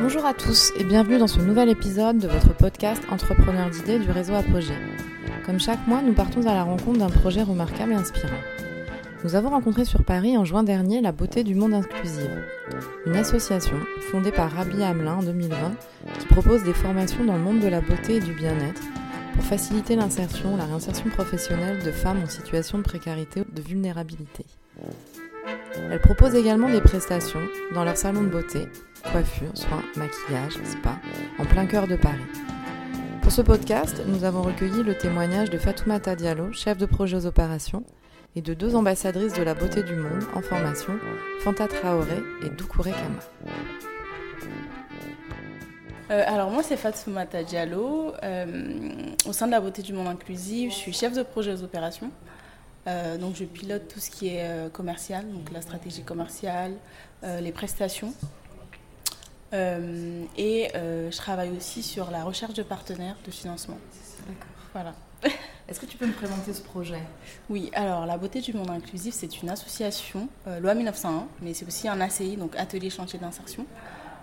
Bonjour à tous et bienvenue dans ce nouvel épisode de votre podcast Entrepreneur d'idées du réseau Apogée. Comme chaque mois, nous partons à la rencontre d'un projet remarquable et inspirant. Nous avons rencontré sur Paris en juin dernier la Beauté du Monde Inclusive, une association fondée par Rabi Hamelin en 2020 qui propose des formations dans le monde de la beauté et du bien-être pour faciliter l'insertion, la réinsertion professionnelle de femmes en situation de précarité ou de vulnérabilité. Elle propose également des prestations dans leur salon de beauté, coiffure, soins, maquillage, spa, en plein cœur de Paris. Pour ce podcast, nous avons recueilli le témoignage de Fatoumata Diallo, chef de projet aux opérations, et de deux ambassadrices de la beauté du monde en formation, Fanta Traoré et Doucouré Kama. Euh, alors moi c'est Fatoumata Diallo. Euh, au sein de la beauté du monde inclusive, je suis chef de projet aux opérations. Euh, donc je pilote tout ce qui est commercial, donc la stratégie commerciale, les prestations. et je travaille aussi sur la recherche de partenaires de financement. D'accord. Voilà. Est-ce que tu peux me présenter ce projet? Oui, alors la Beauté du Monde Inclusif, c'est une association, euh, loi 1901, mais c'est aussi un ACI, donc Atelier Chantier d'Insertion.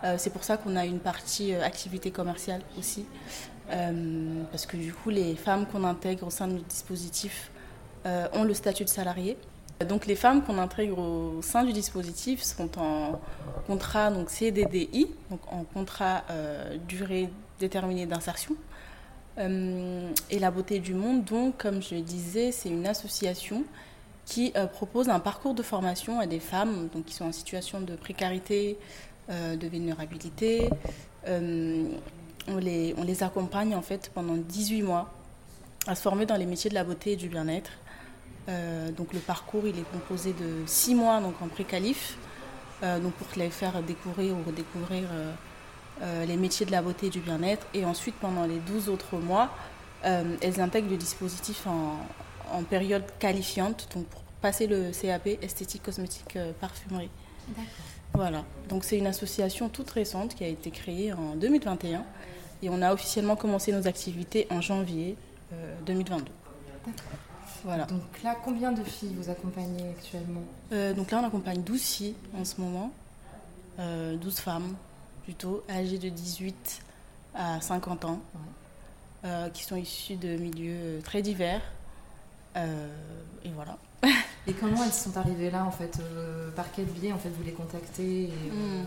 Euh, c'est pour ça qu'on a une partie euh, activité commerciale aussi, parce que du coup, les femmes qu'on intègre au sein de notre dispositif ont le statut de salarié. Donc les femmes qu'on intègre au sein du dispositif sont en contrat donc CDDI, donc en contrat durée déterminée d'insertion. Euh, et la beauté du monde, donc, comme je le disais, c'est une association qui euh, propose un parcours de formation à des femmes donc, qui sont en situation de précarité, euh, de vulnérabilité. on, les, on les accompagne en fait pendant 18 mois à se former dans les métiers de la beauté et du bien-être. Donc le parcours il est composé de 6 mois donc en pré-qualif, donc pour les faire découvrir ou redécouvrir euh, les métiers de la beauté et du bien-être. Et ensuite, pendant les 12 autres mois, euh, elles intègrent le dispositif en, période qualifiante, donc pour passer le CAP esthétique, cosmétique, euh, parfumerie. Voilà, donc c'est une association toute récente qui a été créée en 2021 et on a officiellement commencé nos activités en janvier 2022. Voilà. Donc là, combien de filles vous accompagnez actuellement Donc là, on accompagne 12 filles en ce moment, 12 femmes plutôt, âgés de 18 à 50 ans, euh, qui sont issus de milieux euh, très divers. Euh, et voilà. Et comment elles sont arrivées là, en fait Par quel biais, en fait, vous les contactez hmm.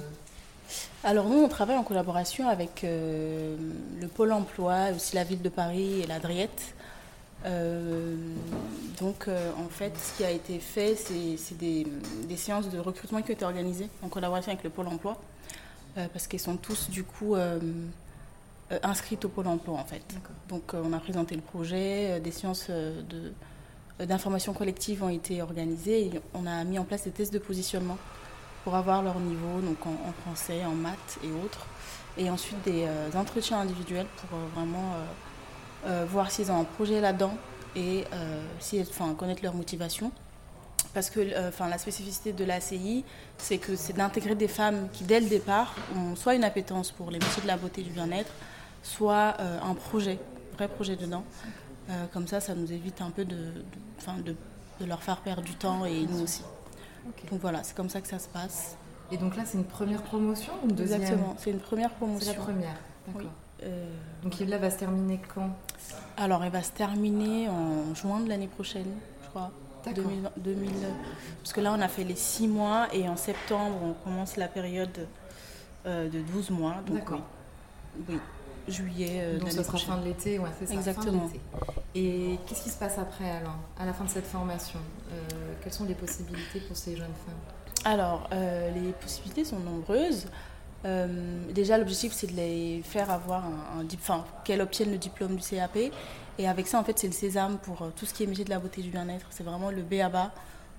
Alors nous, on travaille en collaboration avec le Pôle Emploi, aussi la ville de Paris et la Driette. Donc en fait, ce qui a été fait, c'est des, des, séances de recrutement qui ont été organisées en collaboration avec le Pôle Emploi. Euh, parce qu'elles sont tous du coup euh, euh, inscrites au pôle emploi en fait. Donc on a présenté le projet, des séances de d'information collective ont été organisées et on a mis en place des tests de positionnement pour avoir leur niveau donc en, français, en maths et autres. Et ensuite des entretiens individuels pour vraiment voir s'ils ont un projet là-dedans et si, enfin, connaître leur motivation. Parce que euh, enfin, la spécificité de l'ACI, c'est que c'est d'intégrer des femmes qui, dès le départ, ont soit une appétence pour les métiers de la beauté et du bien-être, soit euh, un projet, un vrai projet dedans. Euh, comme ça, ça nous évite un peu de, de, de, leur faire perdre du temps et nous aussi. Donc voilà, c'est comme ça que ça se passe. Et donc là, c'est une première promotion ou une deuxième? Exactement, c'est une première promotion. C'est la première, d'accord. Donc là, va se terminer quand? Alors, elle va se terminer en juin de l'année prochaine, je crois. 2000, parce que là, on a fait les 6 mois et en septembre, on commence la période euh, de 12 mois. D'accord. Oui, juillet. Euh, donc, ce sera fin de l'été, ouais, c'est ça. Exactement. et qu'est-ce qui se passe après, alors, à la fin de cette formation? Euh, Quelles sont les possibilités pour ces jeunes femmes? Alors, les possibilités sont nombreuses. Déjà, l'objectif, c'est de les faire avoir un, un enfin, qu'elles obtiennent le diplôme du CAP et avec ça, en fait, c'est le sésame pour euh, tout ce qui est métier de la beauté et du bien-être. C'est vraiment le B à bas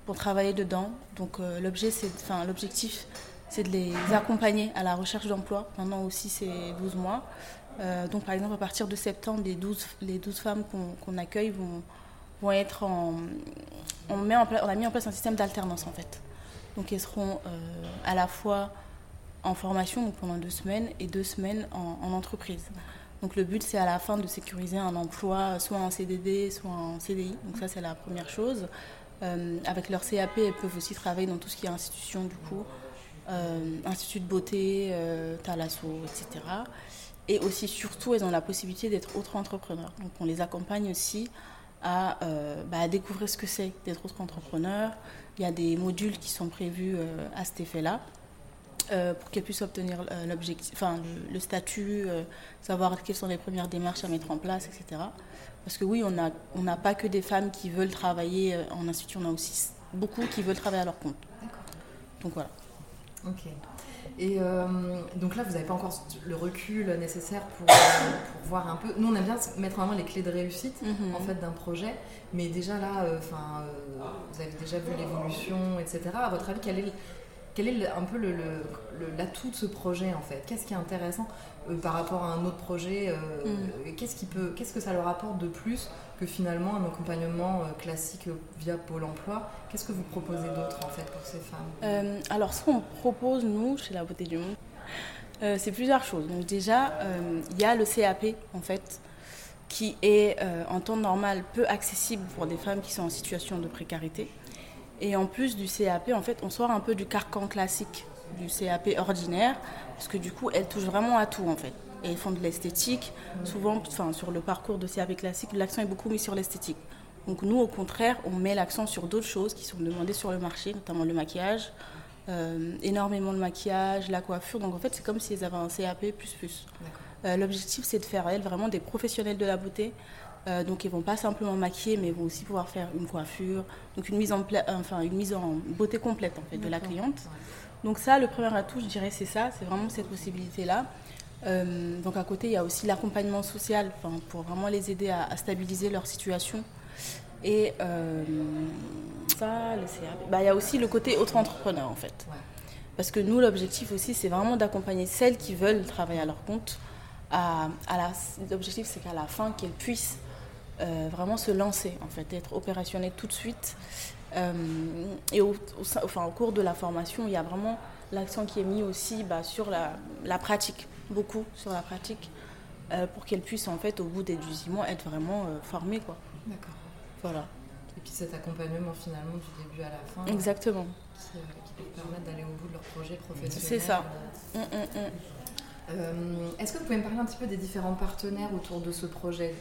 pour travailler dedans. Donc euh, l'objet, c'est, enfin, l'objectif, c'est de les accompagner à la recherche d'emploi pendant aussi ces 12 mois. Euh, donc par exemple, à partir de septembre, les 12, les 12 femmes qu'on, accueille vont, vont être en... On, met en on a mis en place un système d'alternance en fait. Donc elles seront à la fois en formation donc pendant deux semaines et deux semaines en, en entreprise. Donc le but, c'est à la fin de sécuriser un emploi, soit en CDD, soit en CDI. Donc ça, c'est la première chose. Euh, avec leur CAP, elles peuvent aussi travailler dans tout ce qui est institution, du coup, Institut de beauté, Thalasso, etc. Et aussi, surtout, elles ont la possibilité d'être auto-entrepreneurs. Donc, on les accompagne aussi à, bah, à découvrir ce que c'est d'être auto-entrepreneur. Il y a des modules qui sont prévus à cet effet-là. Euh, pour qu'elles puissent obtenir euh, l'objectif, enfin, le, statut, euh, savoir quelles sont les premières démarches à mettre en place, etc. Parce que oui, on n'a on pas que des femmes qui veulent travailler en institut, on a aussi beaucoup qui veulent travailler à leur compte. Donc voilà. Ok. Et donc là, vous n'avez pas encore le recul nécessaire pour, voir un peu. Nous, on aime bien mettre vraiment les clés de réussite mhm. en fait d'un projet, mais déjà là, enfin, vous avez déjà vu l'évolution, etc. À votre avis, quel est quel est un peu l'atout de ce projet en fait? Qu'est-ce qui est intéressant euh, par rapport à un autre projet euh, mm. Qu'est-ce qui peut, qu'est-ce que ça leur apporte de plus que finalement un accompagnement euh, classique via Pôle Emploi? Qu'est-ce que vous proposez d'autre en fait pour ces femmes? Alors ce qu'on propose nous chez La Beauté du Monde, c'est plusieurs choses. Donc déjà, il y a le CAP en fait qui est en temps normal peu accessible pour des femmes qui sont en situation de précarité. Et en plus du CAP, en fait, on sort un peu du carcan classique du CAP ordinaire, parce que du coup, elles touchent vraiment à tout, en fait. Et elles font de l'esthétique. Souvent, enfin, sur le parcours de CAP classique, l'accent est beaucoup mis sur l'esthétique. Donc nous, au contraire, on met l'accent sur d'autres choses qui sont demandées sur le marché, notamment le maquillage, euh, énormément de maquillage, la coiffure. Donc en fait, c'est comme si elles avaient un CAP++. Euh, L'objectif, c'est de faire, elles, vraiment des professionnels de la beauté euh, donc ils vont pas simplement maquiller, mais ils vont aussi pouvoir faire une coiffure, donc une mise en, enfin, une mise en beauté complète en fait, de la cliente. Donc ça, le premier atout, je dirais, c'est ça, c'est vraiment cette possibilité-là. Euh, donc à côté, il y a aussi l'accompagnement social, pour vraiment les aider à, stabiliser leur situation. Et euh, ça, bah, il y a aussi le côté auto-entrepreneur en fait. Parce que nous, l'objectif aussi, c'est vraiment d'accompagner celles qui veulent travailler à leur compte. À, à l'objectif, c'est qu'à la fin, qu'elles puissent euh, vraiment se lancer, en fait, être opérationnel tout de suite. Euh, et au, enfin, au cours de la formation, il y a vraiment l'accent qui est mis aussi bah, sur la, la, pratique, beaucoup sur la pratique, euh, pour qu'elle puisse, en fait, au bout des 18 mois, être vraiment formée. Quoi. D'accord. Voilà. Et puis cet accompagnement finalement du début à la fin. Exactement. Qui, qui peut permettre d'aller au bout de leur projet professionnel. C'est ça. Hum, hum, hum. Est-ce que vous pouvez me parler un petit peu des différents partenaires autour de ce projet?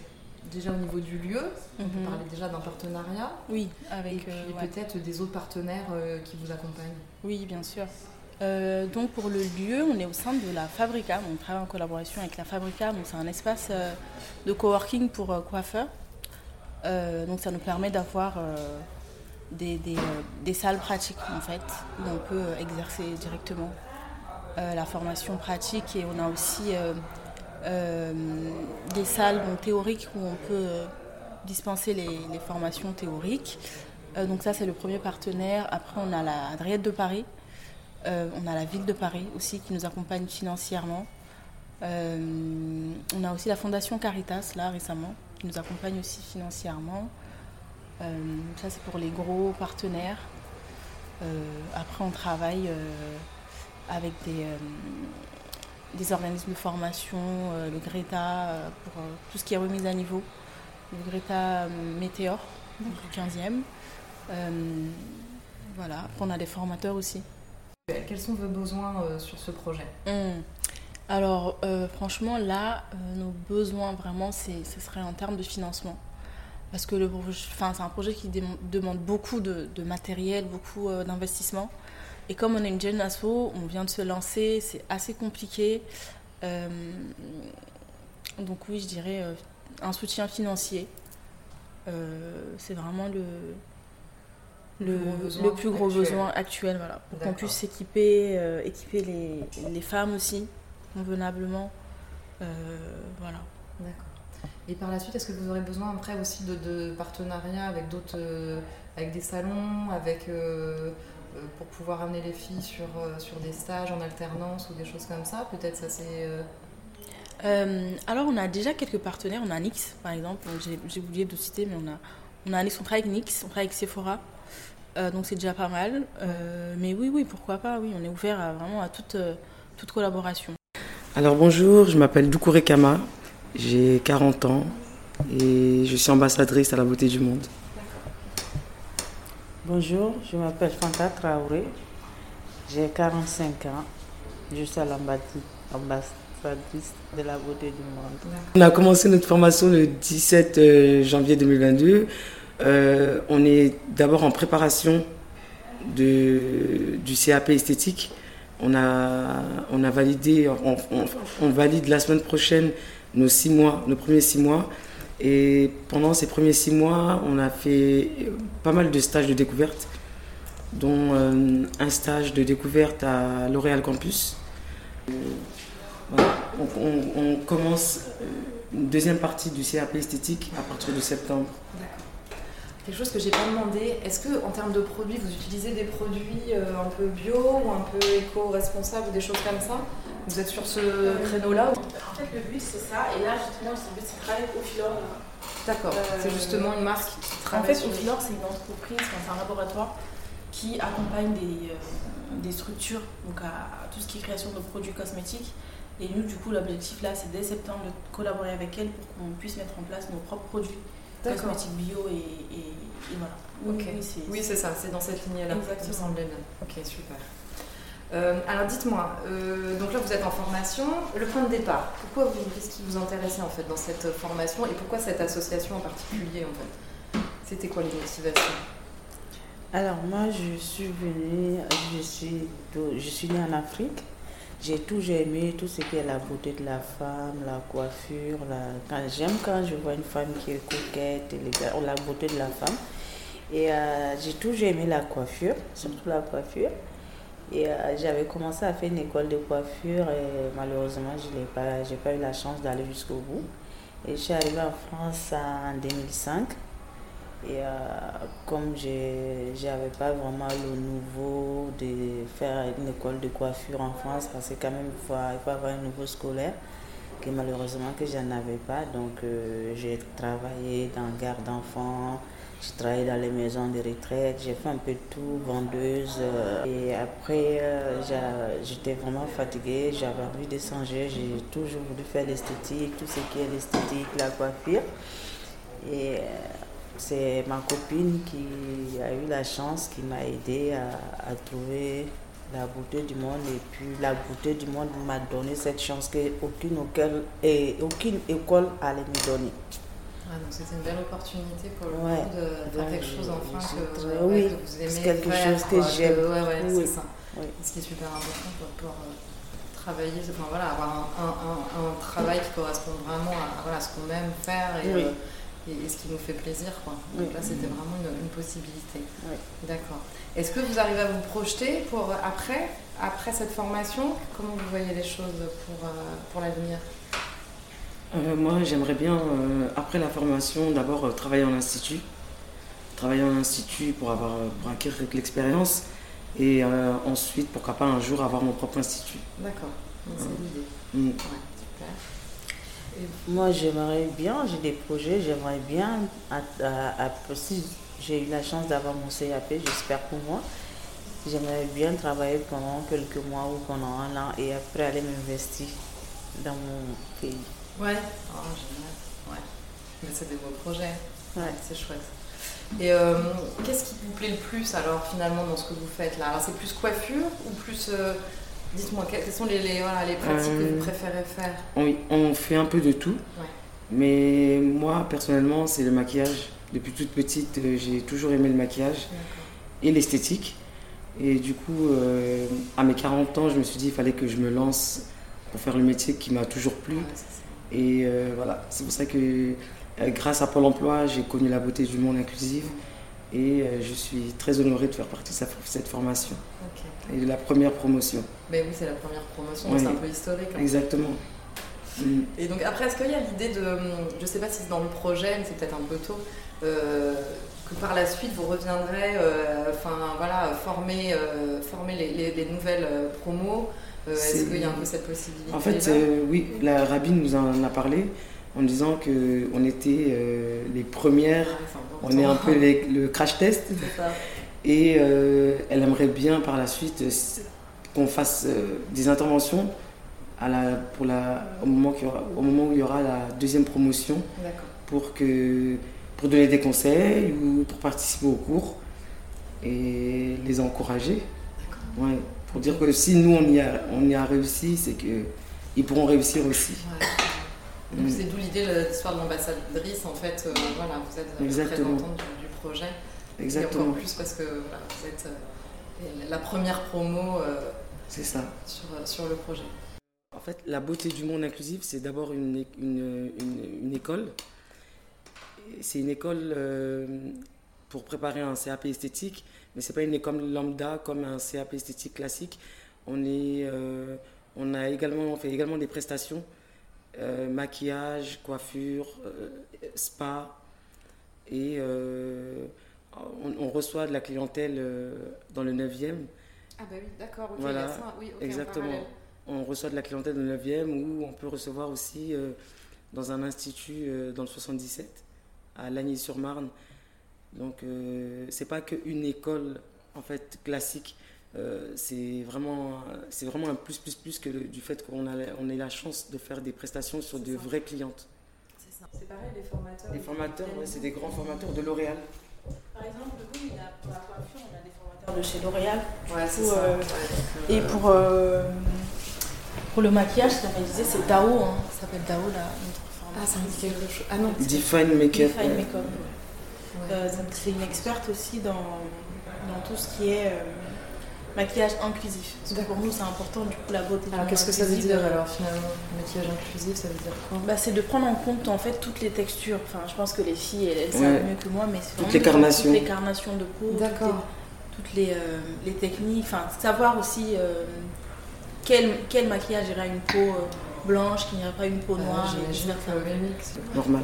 Déjà au niveau du lieu, on peut mhm. parler déjà d'un partenariat. Oui, avec. Et euh, peut-être des autres partenaires euh, qui vous accompagnent. Oui, bien sûr. Euh, donc pour le lieu, on est au sein de la Fabrica. On travaille en collaboration avec la Fabrica. C'est un espace de coworking pour coiffeurs. donc ça nous permet d'avoir des, des, salles pratiques en fait où on peut exercer directement la formation pratique et on a aussi euh, des salles théoriques où on peut euh, dispenser les, formations théoriques. Euh, donc ça, c'est le premier partenaire. Après, on a la Adriette de Paris. on a la ville de Paris aussi qui nous accompagne financièrement. on a aussi la Fondation Caritas, là, récemment, qui nous accompagne aussi financièrement. ça, c'est pour les gros partenaires. après, on travaille avec des, des organismes de formation, euh, le Greta euh, pour euh, tout ce qui est remise à niveau, le Greta Météor, du 15e. voilà, après on a des formateurs aussi. Quels sont vos besoins sur ce projet? Hum. Alors franchement là, nos besoins vraiment, ce serait en termes de financement. Parce que c'est un projet qui demande beaucoup de, de matériel, beaucoup d'investissement. Et comme on est une jeune asso, on vient de se lancer, c'est assez compliqué. Euh, donc oui, je dirais euh, un soutien financier. Euh, c'est vraiment le, le, le, plus gros besoin actuel, voilà, pour qu'on puisse s'équiper, équiper les, les, femmes aussi, convenablement. voilà. D'accord. Et par la suite, est-ce que vous aurez besoin après aussi de, de partenariats avec d'autres, avec des salons, avec pour pouvoir amener les filles sur, euh, sur des stages en alternance ou des choses comme ça Peut-être ça c'est... Euh, alors on a déjà quelques partenaires, on a Nix par exemple, j'ai oublié de citer, mais on a, on a Nix, on travaille avec Nix, on travaille avec Sephora, donc c'est déjà pas mal. mais oui, oui, pourquoi pas, oui, on est ouvert à, vraiment à toute, toute collaboration. Alors bonjour, je m'appelle Doukouré Kama, j'ai 40 ans et je suis ambassadrice à la beauté du monde. Bonjour, je m'appelle Fanta Traoré. J'ai 45 ans. Je suis à l'ambassadrice de la beauté du monde. On a commencé notre formation le 17 euh, janvier 2022. Euh, on est d'abord en préparation du CAP esthétique. On a, validé, on, valide la semaine prochaine nos six mois, nos premiers six mois. Et pendant ces premiers six mois, on a fait pas mal de stages de découverte, dont euh, un stage de découverte à L'Oréal Campus. on, commence une deuxième partie du CAP esthétique à partir de septembre. Quelque chose que j'ai pas demandé, est-ce que en termes de produits, vous utilisez des produits euh, un peu bio ou un peu éco-responsables des choses comme ça? Vous êtes sur ce créneau-là En fait, le but c'est ça, et là justement, le but c'est de travailler au Filor. D'accord, c'est euh, justement une marque qui travaille. En fait, au Filor, c'est une entreprise, c'est un laboratoire qui accompagne des, euh, des structures donc à, tout ce qui est création de produits cosmétiques. Et nous, du coup, l'objectif là, c'est dès septembre de collaborer avec elles pour qu'on puisse mettre en place nos propres produits cosmétiques bio et, voilà. Oui, c'est ça, c'est dans cette lignée-là. Exactement. Ça me semblait bien. Ok, super. Euh, alors dites-moi, euh, donc là vous êtes en formation, le point de départ, pourquoi vous, qu'est-ce qui vous intéressait en fait dans cette formation et pourquoi cette association en particulier en fait? C'était quoi les motivations? Alors moi je suis venue, je suis, je suis née en Afrique j'ai toujours aimé tout ce qui est la beauté de la femme, la coiffure. Quand, j'aime quand je vois une femme qui est coquette, la beauté de la femme. Et euh, j'ai toujours aimé la coiffure, surtout la coiffure. Et euh, j'avais commencé à faire une école de coiffure et malheureusement, je n'ai pas, pas eu la chance d'aller jusqu'au bout. Et je suis arrivée en France en 2005. Et euh, comme je n'avais pas vraiment le nouveau de faire une école de coiffure en France, parce que quand même il faut, avoir un nouveau scolaire, que malheureusement que je n'en avais pas. Donc j'ai travaillé dans garde d'enfants, j'ai travaillé dans les maisons de retraite, j'ai fait un peu de tout, vendeuse. Euh, et après, j'étais vraiment fatiguée, j'avais envie de changer, j'ai toujours voulu faire l'esthétique, tout ce qui est l'esthétique, la coiffure. Et c'est ma copine qui a eu la chance, qui m'a aidé à, trouver la beauté du monde. Et puis la beauté du monde m'a donné cette chance qu'aucune et aucune école allait me donner. Ah, donc c'était une belle opportunité pour le ouais. de faire quelque chose enfin que, que, oui, vous aimez. C'est quelque chose que j'aime. Ouais, ouais, c'est ça. Ce qui est super important pour pouvoir euh, travailler, enfin voilà, avoir un, un, un, travail qui correspond vraiment à, voilà, ce qu'on aime faire et, euh, et, ce qui nous fait plaisir. Quoi. Donc là, c'était vraiment une, possibilité. D'accord. Est-ce que vous arrivez à vous projeter pour après, après cette formation? Comment vous voyez les choses pour, euh, pour l'avenir? Euh, Moi, j'aimerais bien, euh, après la formation, d'abord travailler en institut. Travailler en institut pour, avoir, pour acquérir l'expérience. Et ensuite, pourquoi pas un jour avoir mon propre institut. D'accord. C'est l'idée. Mm. super. Moi, j'aimerais bien, j'ai des projets, j'aimerais bien, si j'ai eu la chance d'avoir mon CAP, j'espère pour moi, j'aimerais bien travailler pendant quelques mois ou pendant un an et après aller m'investir dans mon pays. Ouais, oh, génial. Ouais. Mais c'est des beaux projets. Ouais. C'est chouette. Et euh, qu'est-ce qui vous plaît le plus alors finalement dans ce que vous faites là? Alors c'est plus coiffure ou plus euh, Dites-moi, quelles sont les, les, voilà, les pratiques que vous euh, préférez faire? on fait un peu de tout. Mais moi, personnellement, c'est le maquillage. Depuis toute petite, j'ai toujours aimé le maquillage et l'esthétique. Et du coup, à mes 40 ans, je me suis dit qu'il fallait que je me lance pour faire le métier qui m'a toujours plu. Et voilà, c'est pour ça que grâce à Pôle emploi, j'ai connu la beauté du monde inclusive. Et je suis très honorée de faire partie de cette formation et la première promotion. Mais oui, c'est la première promotion, c'est un peu historique. Hein. Exactement. Et donc après, est-ce qu'il y a l'idée de, je ne sais pas si c'est dans le projet, mais c'est peut-être un peu tôt, euh, que par la suite vous reviendrez, euh, enfin voilà, former, euh, former les, les, nouvelles promos. est-ce qu'il y a un peu cette possibilité En fait, oui, la rabbine nous en a parlé en disant que on était les premières, ah, on est un peu le crash test. Ça. Et euh, elle aimerait bien par la suite euh, qu'on fasse euh, des interventions à la, pour la, au, moment au moment où il y aura la deuxième promotion pour, que, pour donner des conseils ou pour participer au cours et les encourager. Ouais. pour dire que si nous, on y a, on y a réussi, c'est qu'ils pourront réussir aussi. Mm. c'est d'où l'idée de l'histoire de l'ambassadrice, en fait, euh, voilà, vous êtes représentante du, du, projet. Exactement. Et encore plus parce que vous êtes euh, la première promo c'est ça. Sur, sur, le projet. En fait, la beauté du monde inclusif, c'est d'abord une, une, une, école. C'est une école pour préparer un CAP esthétique, mais ce n'est pas une école lambda comme un CAP esthétique classique. On, est, euh, on a également, fait également des prestations, euh, maquillage, coiffure, euh, spa, et on, reçoit de la clientèle dans le 9e. Ah bah oui, d'accord, voilà, oui, exactement. On reçoit de la clientèle dans le 9e ou on peut recevoir aussi dans un institut dans le 77 à Lagny-sur-Marne donc, euh, c'est pas qu'une école en fait classique. Euh, c'est vraiment, c'est vraiment un plus, plus, plus que du fait qu'on a, on ait la chance de faire des prestations sur de vraies clientes. C'est pareil, les formateurs. Les formateurs, c'est des grands formateurs de L'Oréal. Par exemple, oui, pour la coiffure, on a des formateurs de chez L'Oréal. Ouais, c'est ça. Euh, et pour, pour le maquillage, ça c'est Dao. Hein. Ça s'appelle Dao, là, notre Ah, ça me dit quelque chose. Ah non. Define Makeup. Define Makeup. Euh, c'est une experte aussi dans, dans, tout ce qui est euh, maquillage inclusif. Parce que pour nous, c'est important, du coup, la beauté. Alors, qu'est-ce que ça veut dire alors finalement Maquillage inclusif, ça veut dire quoi? Bah, C'est de prendre en compte en fait toutes les textures. Enfin, je pense que les filles, elles, savent mieux que moi, mais c'est toutes les carnations. Toutes les carnations de peau, toutes, les, euh, les, techniques. Enfin, savoir aussi quel, quel maquillage irait à une peau blanche, qu'il n'y a pas une peau euh, noire. c'est normal.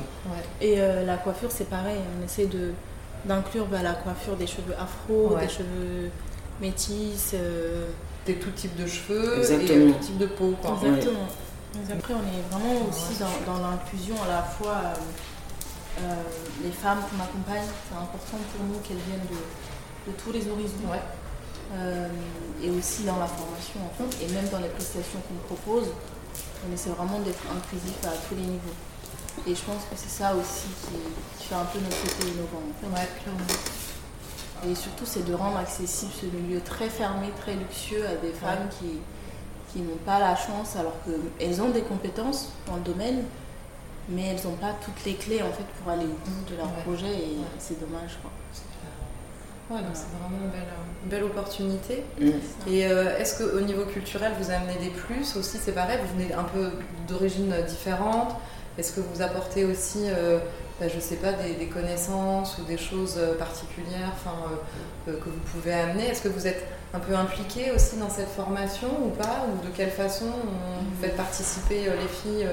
Et euh, la coiffure, c'est pareil. On essaie de d'inclure bah, la coiffure des cheveux afro, des cheveux métis. Euh, des tout types de cheveux et tout type de peau. Exactement. Après, on est vraiment aussi dans, dans l'inclusion à la fois. les femmes qu'on accompagne, c'est important pour nous qu'elles viennent de, de, tous les horizons. et aussi dans la formation en fait, et même dans les prestations qu'on propose, on essaie vraiment d'être inclusif à tous les niveaux. Et je pense que c'est ça aussi qui, fait un peu notre côté innovant. Ouais, clairement. Et surtout, c'est de rendre accessible ce milieu très fermé, très luxueux à des femmes qui, qui n'ont pas la chance, alors qu'elles ont des compétences dans le domaine, mais elles n'ont pas toutes les clés en fait pour aller au bout de leur projet et c'est dommage. Quoi. Ouais, c'est vraiment une belle, opportunité. Mm. Et euh, est-ce qu'au niveau culturel, vous amenez des plus aussi? C'est pareil, vous venez un peu d'origines différentes. Est-ce que vous apportez aussi, euh, bah, je ne sais pas, des, connaissances ou des choses euh, particulières que vous pouvez amener? Est-ce que vous êtes un peu impliqué aussi dans cette formation ou pas? Ou de quelle façon vous faites participer les filles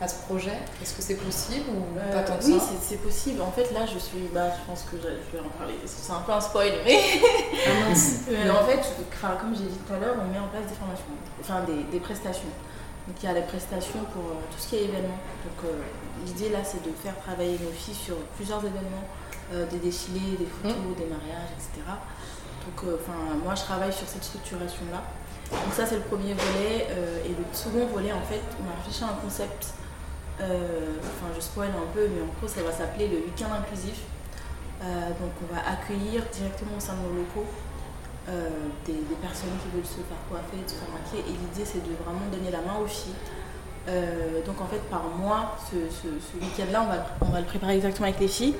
à ce projet Est-ce que c'est possible ou pas tant que Oui, c'est possible. En fait, là, je suis. Bah, je pense que je vais en parler. C'est un peu un spoil, mais. Ah, en fait, comme j'ai dit tout à l'heure, on met en place des formations, enfin des, prestations. Donc, il y a des prestations pour euh, tout ce qui est événement. Donc, euh, l'idée là, c'est de faire travailler nos filles sur plusieurs événements, euh, des défilés, des photos, mmh. des mariages, etc. Donc, enfin, moi, je travaille sur cette structuration-là. Donc ça c'est le premier volet et le second volet en fait on a réfléchi à un concept euh, enfin, je spoil un peu, mais en gros, ça va s'appeler le week-end inclusif. Euh, donc, on va accueillir directement au sein de nos locaux euh, des, personnes qui veulent se faire coiffer, se faire maquiller. Et l'idée, c'est de vraiment donner la main aux filles. donc, en fait, par mois, ce, week-end-là, on va, on va le préparer exactement avec les filles.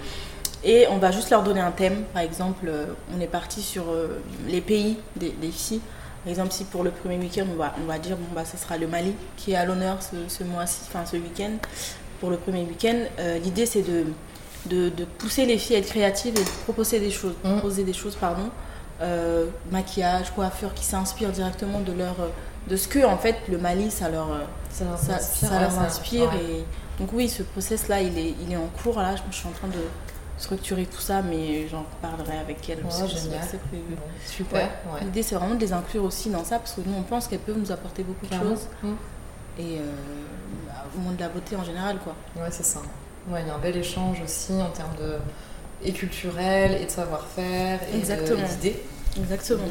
Et on va juste leur donner un thème. Par exemple, on est parti sur les pays des filles. Par exemple, si pour le premier week-end, on va, on va dire, bon, bah, ce sera le Mali qui est à l'honneur ce, mois-ci, enfin ce week-end, pour le premier week-end, euh, l'idée c'est de, de, pousser les filles à être créatives et de proposer des choses, mmh. proposer des choses, pardon, euh, maquillage, coiffure, qui s'inspirent directement de leur, de ce que en fait le Mali ça leur, ça leur inspire. et donc oui, ce process là, il est, il est en cours là. Je suis en train de structurer tout ça, mais j'en parlerai avec elle. super. L'idée, c'est vraiment de les inclure aussi dans ça, parce que nous, on pense qu'elles peuvent nous apporter beaucoup de choses. Mmh. Et euh, bah, au monde de la beauté en général, quoi. Ouais, c'est ça. Ouais, il y a un bel échange aussi en termes de et culturel et de savoir-faire et d'idées. Exactement.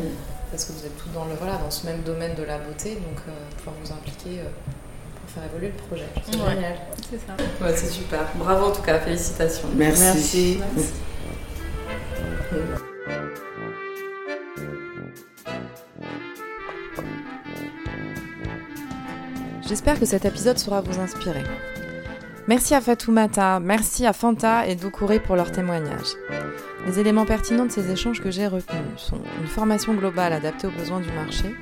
Parce que vous êtes tous dans le voilà dans ce même domaine de la beauté, donc euh, pouvoir vous impliquer. Euh, faire évoluer le projet. C'est super. Bravo en tout cas, félicitations. Merci. J'espère que cet épisode saura vous inspirer. Merci à Fatoumata, merci à Fanta et Doucouré pour leur témoignage. Les éléments pertinents de ces échanges que j'ai retenus sont une formation globale adaptée aux besoins du marché,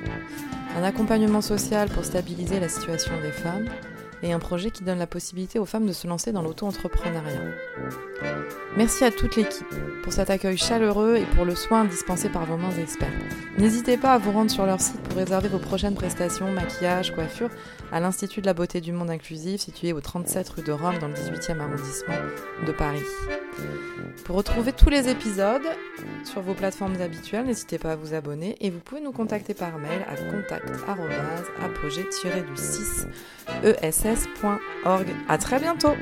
un accompagnement social pour stabiliser la situation des femmes et un projet qui donne la possibilité aux femmes de se lancer dans l'auto-entrepreneuriat. Merci à toute l'équipe pour cet accueil chaleureux et pour le soin dispensé par vos mains expertes. N'hésitez pas à vous rendre sur leur site pour réserver vos prochaines prestations, maquillage, coiffure à l'Institut de la beauté du monde inclusif situé au 37 rue de Rome dans le 18e arrondissement de Paris. Pour retrouver tous les épisodes sur vos plateformes habituelles, n'hésitez pas à vous abonner et vous pouvez nous contacter par mail à podcast.org. À très bientôt!